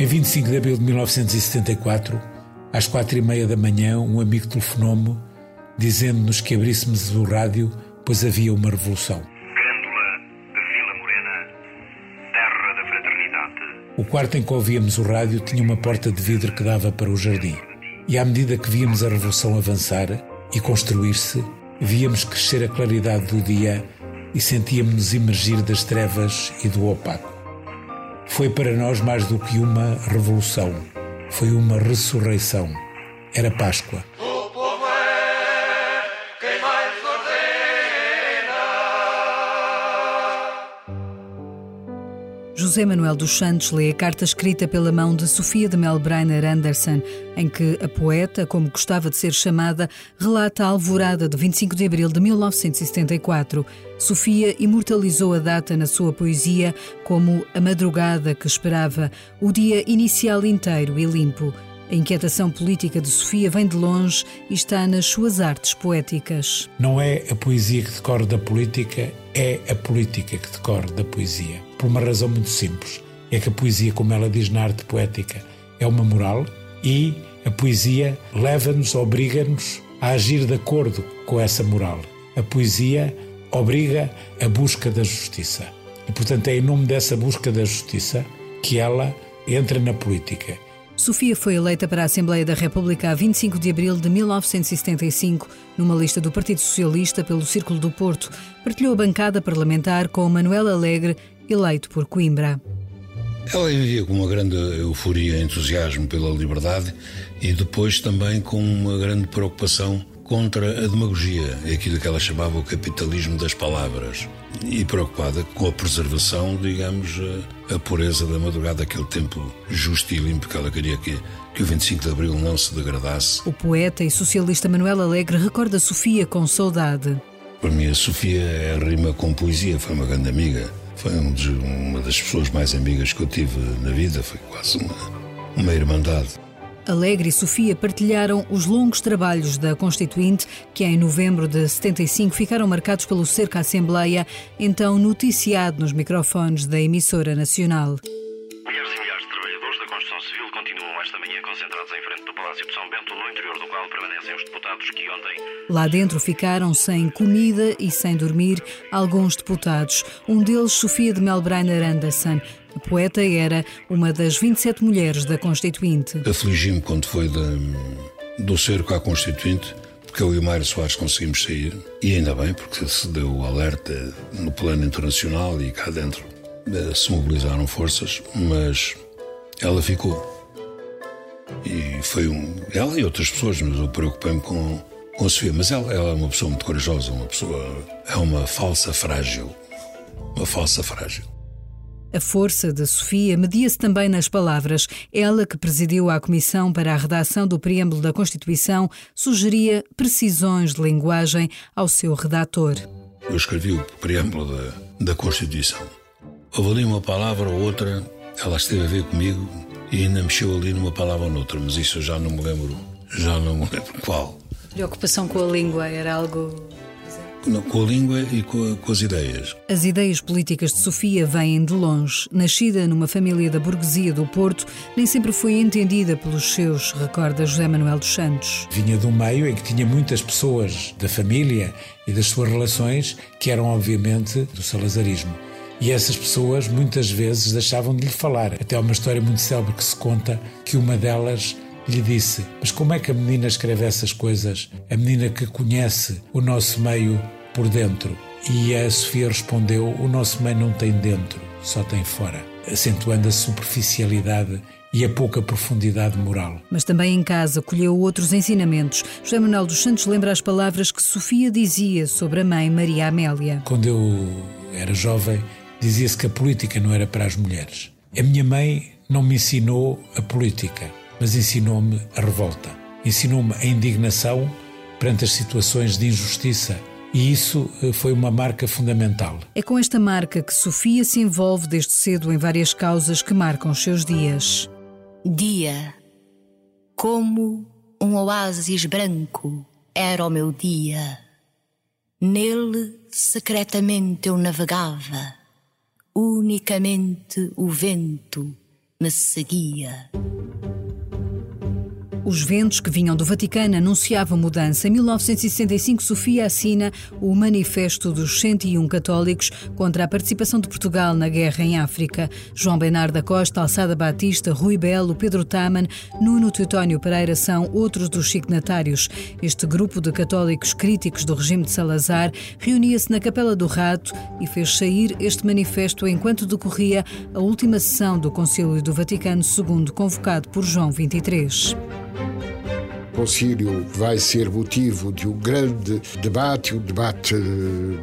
Em 25 de abril de 1974, às quatro e meia da manhã, um amigo telefonou-me dizendo-nos que abríssemos o rádio, pois havia uma revolução. Grândola Vila Morena, terra da fraternidade. O quarto em que ouvíamos o rádio tinha uma porta de vidro que dava para o jardim. E à medida que víamos a revolução avançar e construir-se, víamos crescer a claridade do dia e sentíamos-nos emergir das trevas e do opaco. Foi para nós mais do que uma revolução foi uma ressurreição. Era Páscoa. José Manuel dos Santos lê a carta escrita pela mão de Sofia de Melbreiner Anderson, em que a poeta, como gostava de ser chamada, relata a alvorada de 25 de abril de 1974. Sofia imortalizou a data na sua poesia como a madrugada que esperava, o dia inicial inteiro e limpo. A inquietação política de Sofia vem de longe e está nas suas artes poéticas. Não é a poesia que decorre da política, é a política que decorre da poesia por uma razão muito simples. É que a poesia, como ela diz na arte poética, é uma moral e a poesia leva-nos, obriga-nos a agir de acordo com essa moral. A poesia obriga a busca da justiça. E, portanto, é em nome dessa busca da justiça que ela entra na política. Sofia foi eleita para a Assembleia da República a 25 de abril de 1975, numa lista do Partido Socialista pelo Círculo do Porto. Partilhou a bancada parlamentar com Manuel Alegre eleito por Coimbra. Ela vivia com uma grande euforia e entusiasmo pela liberdade e depois também com uma grande preocupação contra a demagogia, aquilo que ela chamava o capitalismo das palavras, e preocupada com a preservação, digamos, a, pureza da madrugada, aquele tempo justo e limpo que ela queria que, que o 25 de Abril não se degradasse. O poeta e socialista Manuel Alegre recorda Sofia com saudade. Para mim, a Sofia é rima com poesia, foi uma grande amiga foi um uma das pessoas mais amigas que eu tive na vida, foi quase uma, uma irmandade. Alegre e Sofia partilharam os longos trabalhos da Constituinte, que em novembro de 75 ficaram marcados pelo cerco à Assembleia, então noticiado nos microfones da emissora nacional. Os deputados que ontem. Lá dentro ficaram sem comida e sem dormir alguns deputados, um deles Sofia de Melbreiner Anderson. A poeta era uma das 27 mulheres da Constituinte. Afligi-me quando foi de, do cerco à Constituinte porque eu e o Mário Soares conseguimos sair, e ainda bem, porque se deu o alerta no plano internacional e cá dentro eh, se mobilizaram forças, mas ela ficou. E foi um. Ela e outras pessoas, mas eu preocupei-me com, com a Sofia. Mas ela, ela é uma pessoa muito corajosa, uma pessoa. É uma falsa frágil. Uma falsa frágil. A força de Sofia media-se também nas palavras. Ela, que presidiu a Comissão para a Redação do Preâmbulo da Constituição, sugeria precisões de linguagem ao seu redator. Eu escrevi o preâmbulo da, da Constituição. Houve ali uma palavra ou outra, ela esteve a ver comigo e ainda mexeu ali numa palavra ou noutra, mas isso eu já não me lembro, já não me lembro qual. Preocupação com a língua era algo com a língua e com, com, as ideias. As ideias políticas de Sofia vêm de longe. Nascida numa família da burguesia do Porto, nem sempre foi entendida pelos seus, recorda José Manuel dos Santos. Vinha de um meio em que tinha muitas pessoas da família e das suas relações que eram, obviamente, do salazarismo. E essas pessoas muitas vezes deixavam de lhe falar. Até há uma história muito célebre que se conta que uma delas lhe disse: Mas como é que a menina escreve essas coisas? A menina que conhece o nosso meio por dentro. E a Sofia respondeu: O nosso meio não tem dentro, só tem fora, acentuando a superficialidade e a pouca profundidade moral. Mas também em casa colheu outros ensinamentos. José Manuel dos Santos lembra as palavras que Sofia dizia sobre a mãe Maria Amélia. Quando eu era jovem, dizia-se que a política não era para as mulheres. A minha mãe não me ensinou a política, mas ensinou-me a revolta. Ensinou-me a indignação perante as situações de injustiça. E isso eh, foi uma marca fundamental. É com esta marca que Sofia se envolve desde cedo em várias causas que marcam os seus dias. Dia. Como um oásis branco era o meu dia. Nele secretamente eu navegava unicamente o vento me seguia. Os ventos que vinham do Vaticano anunciavam mudança. Em 1965, Sofia assina o Manifesto dos 101 Católicos contra a participação de Portugal na guerra em África. João Bernardo da Costa, Alçada Batista, Rui Belo, Pedro Taman, Nuno Teutónio Pereira são outros dos signatários. Este grupo de católicos críticos do regime de Salazar reunia-se na Capela do Rato e fez sair este manifesto enquanto decorria a última sessão do Concílio do Vaticano II, convocado por João XXIII concílio vai ser motivo de um grande debate, um debate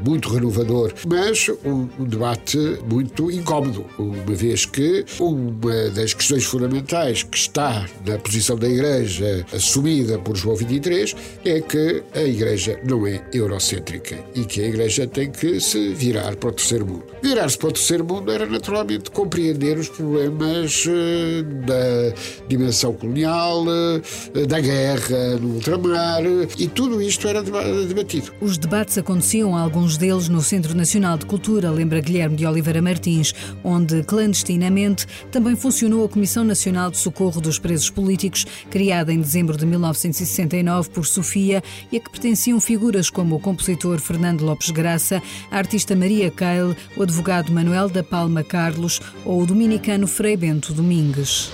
muito renovador, mas um, um debate muito incómodo, uma vez que uma das questões fundamentais que está na posição da Igreja assumida por João XXIII é que a Igreja não é eurocêntrica e que a Igreja tem que se virar para o terceiro mundo. Virar-se para o terceiro mundo era naturalmente compreender os problemas uh, da dimensão colonial, uh, da guerra guerra no ultramar e tudo isto era debatido. Os debates aconteciam, alguns deles no Centro Nacional de Cultura, lembra Guilherme de Oliveira Martins, onde clandestinamente também funcionou a Comissão Nacional de Socorro dos Presos Políticos, criada em dezembro de 1969 por Sofia e a que pertenciam figuras como o compositor Fernando Lopes Graça, a artista Maria Keil, o advogado Manuel da Palma Carlos ou o dominicano Frei Bento Domingues.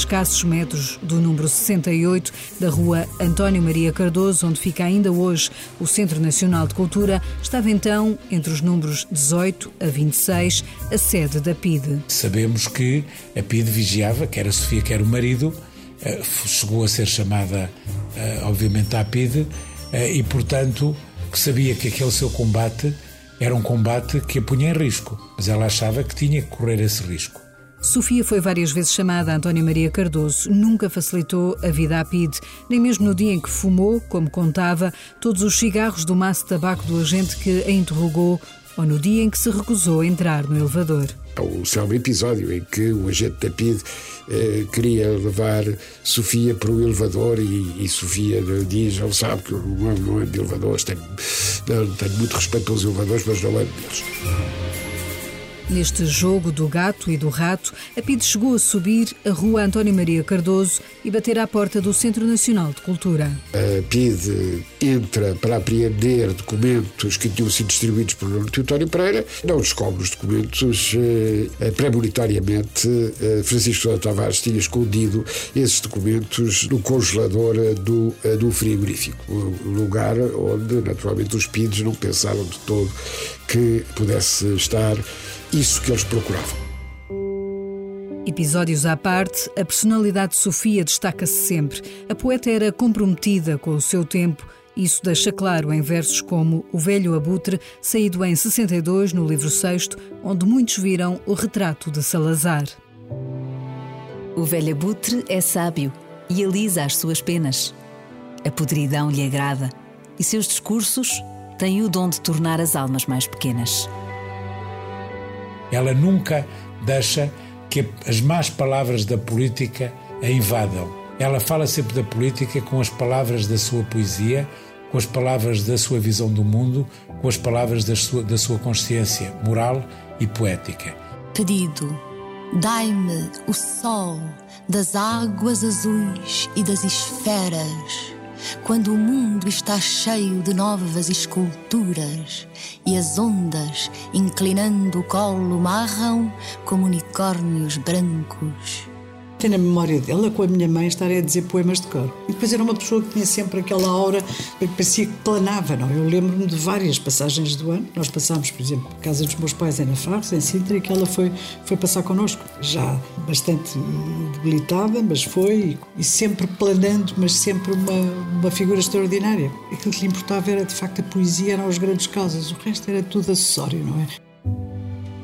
Escassos metros do número 68 da rua António Maria Cardoso, onde fica ainda hoje o Centro Nacional de Cultura, estava então entre os números 18 a 26 a sede da PIDE. Sabemos que a PIDE vigiava, quer a Sofia, quer o marido, eh, chegou a ser chamada, eh, obviamente, à PIDE, eh, e portanto que sabia que aquele seu combate era um combate que a punha em risco, mas ela achava que tinha que correr esse risco. Sofia foi várias vezes chamada Antónia Maria Cardoso. Nunca facilitou a vida à PID, nem mesmo no dia em que fumou, como contava, todos os cigarros do maço de tabaco do agente que a interrogou ou no dia em que se recusou a entrar no elevador. O célebre episódio em que o agente da PID eh, queria levar Sofia para o elevador e, e Sofia diz: ele sabe que eu não, não ando de elevadores, tenho, tenho muito respeito pelos elevadores, mas não ando deles. Neste jogo do gato e do rato, a PIDE chegou a subir a rua António Maria Cardoso e bater à porta do Centro Nacional de Cultura. A PIDE entra para apreender documentos que tinham sido distribuídos por Nuno Teutónio Pereira, não descobre os documentos. Eh, premonitoriamente, eh, Francisco Sousa Tavares tinha escondido esses documentos no congelador do, eh, do frigorífico, lugar onde, naturalmente, os PIDES não pensaram de todo que pudesse estar isso que eles procuravam. Episódios à parte, a personalidade de Sofia destaca-se sempre. A poeta era comprometida com o seu tempo. Isso deixa claro em versos como O Velho Abutre, saído em 62 no livro sexto, onde muitos viram o retrato de Salazar. O velho abutre é sábio e alisa as suas penas. A podridão lhe agrada e seus discursos têm o dom de tornar as almas mais pequenas. Ela nunca deixa que as más palavras da política a invadam. Ela fala sempre da política com as palavras da sua poesia, com as palavras da sua visão do mundo, com as palavras da sua, da sua consciência moral e poética. Pedido, dai-me o sol das águas azuis e das esferas quando o mundo está cheio de novas esculturas e as ondas, inclinando o colo, marram como unicórnios brancos tenho a memória dela com a minha mãe estar a dizer poemas de cor. E depois era uma pessoa que tinha sempre aquela aura que parecia que planava, não? Eu lembro-me de várias passagens do ano. Nós passámos, por exemplo, a casa dos meus pais em Nafarros, em Sintra, e que ela foi, foi passar connosco. Já bastante debilitada, mas foi, e sempre planando, mas sempre uma, uma figura extraordinária. Aquilo que lhe importava era, de facto, a poesia, eram as grandes causas. O resto era tudo acessório, não é?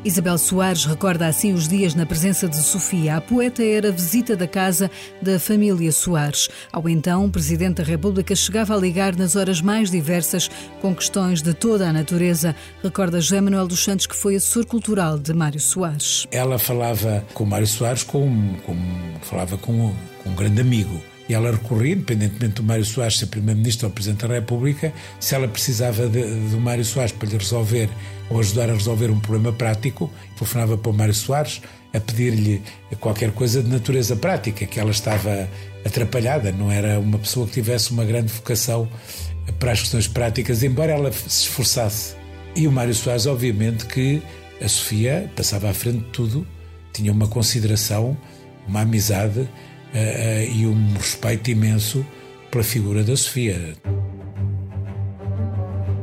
Isabel Soares recorda assim os dias na presença de Sofia. A poeta era visita da casa da família Soares. Ao então, Presidente da República chegava a ligar nas horas mais diversas com questões de toda a natureza. Recorda José Manuel dos Santos, que foi assessor cultural de Mário Soares. Ela falava com Mário Soares como, como falava com um grande amigo e ela recorria, independentemente do Mário Soares ser Primeiro-Ministro ou Presidente da República, se ela precisava do Mário Soares para lhe resolver ou ajudar a resolver um problema prático, telefonava para o Mário Soares a pedir-lhe qualquer coisa de natureza prática, que ela estava atrapalhada, não era uma pessoa que tivesse uma grande vocação para as questões práticas, embora ela se esforçasse. E o Mário Soares, obviamente, que a Sofia passava à frente de tudo, tinha uma consideração, uma amizade uh, uh, e um respeito imenso pela figura da Sofia.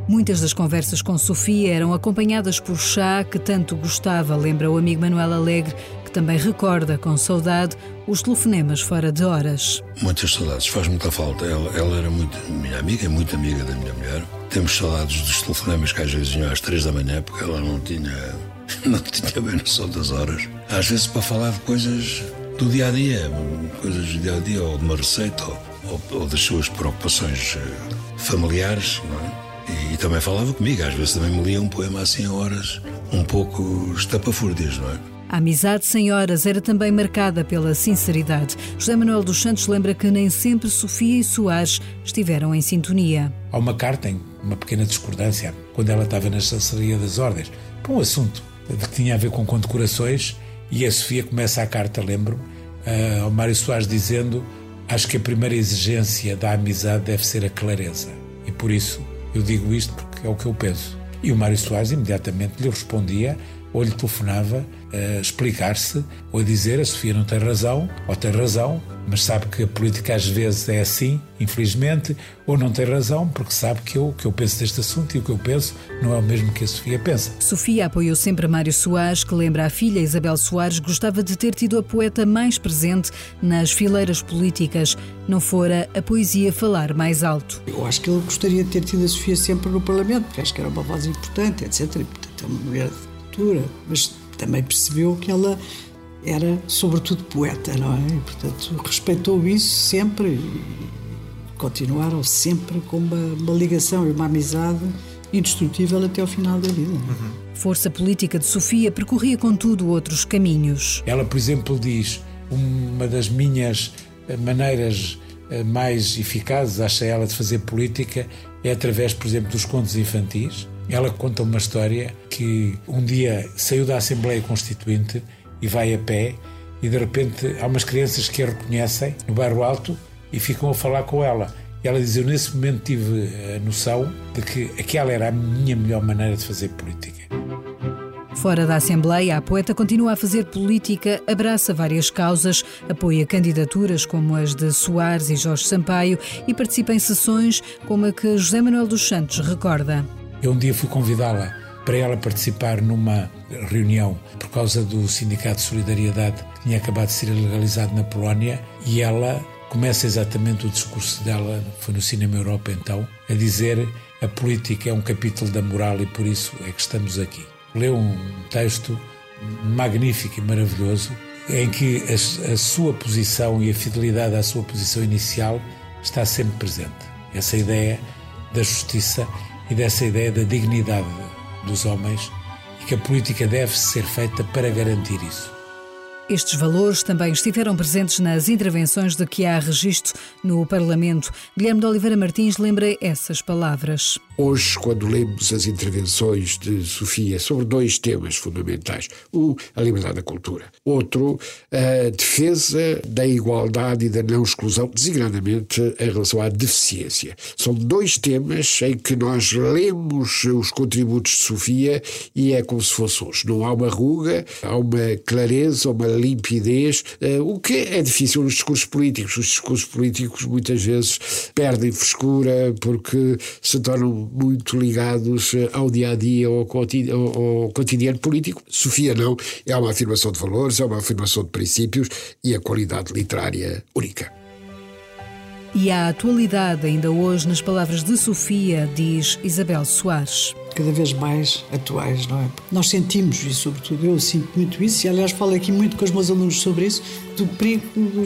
Muitas das conversas com Sofia eram acompanhadas por chá que tanto gostava, lembra o amigo Manuel Alegre, que também recorda com saudade os telefonemas fora de horas. Muitas saudades, faz muita falta. Ela, ela era muito minha amiga, muito amiga da minha mulher. Temos saudades dos telefonemas que às vezes iam às três da manhã, porque ela não tinha, não tinha bem noção das horas. Às vezes para falar de coisas do dia a dia, coisas do dia a dia, ou de uma receita, ou, ou, das suas preocupações eh, familiares, não é? E, e, também falava comigo, às vezes também me lia um poema assim a horas, um pouco estapafúrdias, não é? A amizade sem horas era também marcada pela sinceridade. José Manuel dos Santos lembra que nem sempre Sofia e Soares estiveram em sintonia. Há uma carta em uma pequena discordância, quando ela estava na chanceria das ordens, para um assunto que tinha a ver com condecorações, e a Sofia começa a carta, lembro, uh, ao Mário Soares dizendo acho que a primeira exigência da amizade deve ser a clareza. E por isso eu digo isto porque é o que eu penso. E o Mário Soares imediatamente lhe respondia ou lhe telefonava a explicar-se ou a dizer a Sofia não tem razão, ou tem razão, mas sabe que a política às vezes é assim, infelizmente, ou não tem razão, porque sabe que eu, que eu penso deste assunto e o que eu penso não é o mesmo que a Sofia pensa. Sofia apoiou sempre Mário Soares, que lembra a filha Isabel Soares, gostava de ter tido a poeta mais presente nas fileiras políticas, não fora a poesia falar mais alto. Eu acho que ele gostaria de ter tido a Sofia sempre no Parlamento, porque acho que era uma voz importante, etc. E, portanto, é uma mulher cultura, mas também percebeu que ela era, sobretudo, poeta, não é? E, portanto, respeitou isso sempre e continuaram sempre com uma, uma ligação e uma amizade indestrutível até ao final da vida. Uhum. Força política de Sofia percorria, contudo, outros caminhos. Ela, por exemplo, diz: uma das minhas eh, maneiras eh, mais eficazes, acha ela, de fazer política é através, por exemplo, dos contos infantis. Ela conta uma história que um dia saiu da Assembleia Constituinte e vai a pé e de repente há umas crianças que a reconhecem no bairro alto e ficam a falar com ela. E ela diz: Eu nesse momento tive a noção de que aquela era a minha melhor maneira de fazer política. Fora da Assembleia, a poeta continua a fazer política, abraça várias causas, apoia candidaturas como as de Soares e Jorge Sampaio e participa em sessões como a que José Manuel dos Santos recorda. Eu um dia fui convidá-la para ela participar numa reunião por causa do Sindicato de Solidariedade que tinha acabado de ser legalizado na Polónia e ela começa exatamente o discurso dela, foi no Cinema Europa então, a dizer a política é um capítulo da moral e por isso é que estamos aqui. Leu um texto magnífico e maravilhoso em que a, a sua posição e a fidelidade à sua posição inicial está sempre presente. Essa ideia da justiça e dessa ideia da dignidade dos homens e que a política deve ser feita para garantir isso. Estes valores também estiveram presentes nas intervenções de que há registro no Parlamento. Guilherme de Oliveira Martins lembra essas palavras. Hoje, quando lemos as intervenções de Sofia sobre dois temas fundamentais, um, a liberdade da cultura, outro, a defesa da igualdade e da não exclusão, designadamente em relação à deficiência. São dois temas em que nós lemos os contributos de Sofia e é como se fosse hoje. Não há uma ruga, há uma clareza, uma limpidez, eh, o que é difícil nos discursos políticos. Os discursos políticos muitas vezes perdem frescura porque se tornam muito ligados eh, ao dia a dia, ao ao cotidiano político. Sofia não, é uma afirmação de valores, é uma afirmação de princípios e a qualidade literária única. E a atualidade, ainda hoje, nas palavras de Sofia, diz Isabel Soares. Cada vez mais atuais, não é? Nós sentimos, e sobretudo eu sinto muito isso, e aliás falo aqui muito com os meus alunos sobre isso, do perigo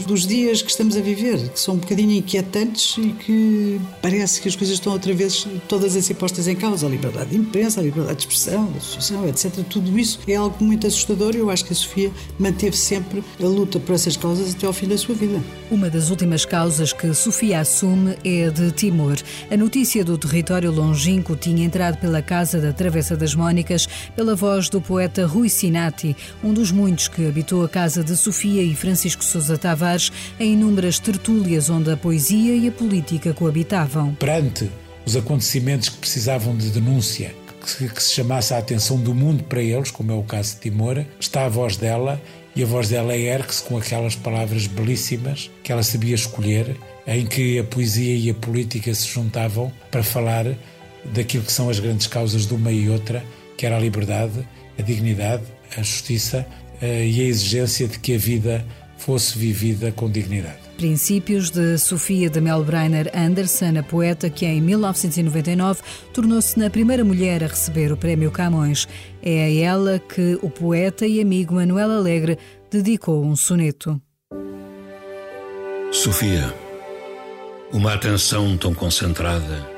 dos, dias que estamos a viver, que são um bocadinho inquietantes e que parece que as coisas estão outra vez todas a ser postas em causa. A liberdade de imprensa, a liberdade de expressão, de associação, etc. Tudo isso é algo muito assustador e eu acho que a Sofia manteve sempre a luta por essas causas até ao fim da sua vida. Uma das últimas causas que Sofia assume é a de Timor. A notícia do território longínquo tinha entrado pela casa da Travessa das Mónicas pela voz do poeta Rui Sinati, um dos muitos que habitou a casa de Sofia e Francisco Sousa Tavares em inúmeras tertúlias onde a poesia e a política coabitavam. Perante os acontecimentos que precisavam de denúncia, que, se chamasse a atenção do mundo para eles, como é o caso de Timor, está a voz dela e a voz dela ergue-se com aquelas palavras belíssimas que ela sabia escolher, em que a poesia e a política se juntavam para falar daquilo que são as grandes causas de uma e outra, que era a liberdade, a dignidade, a justiça eh, e a exigência de que a vida fosse vivida com dignidade. Princípios de Sofia de Melbreiner Anderson, a poeta que em 1999 tornou-se na primeira mulher a receber o Prémio Camões. É a ela que o poeta e amigo Manuel Alegre dedicou um soneto. Sofia, uma atenção tão concentrada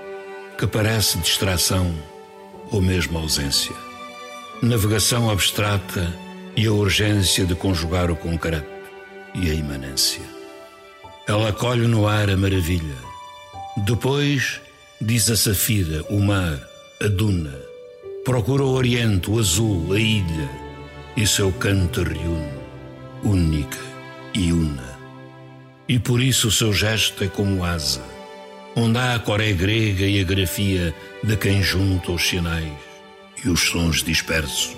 que parece distração ou mesmo ausência. Navegação abstrata e a urgência de conjugar o concreto e a imanência. Ela colhe no ar a maravilha. Depois diz a safira, o mar, a duna. Procura o oriente, o azul, a ilha. E seu canto reúne, única e una. E por isso o seu gesto é como asa, onde há a coré grega e a grafia de quem junta os sinais e os sons dispersos.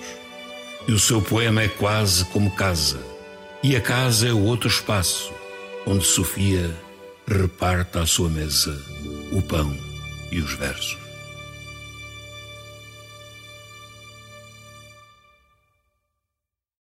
E o seu poema é quase como casa, e a casa é o outro espaço onde Sofia reparta à sua mesa o pão e os versos.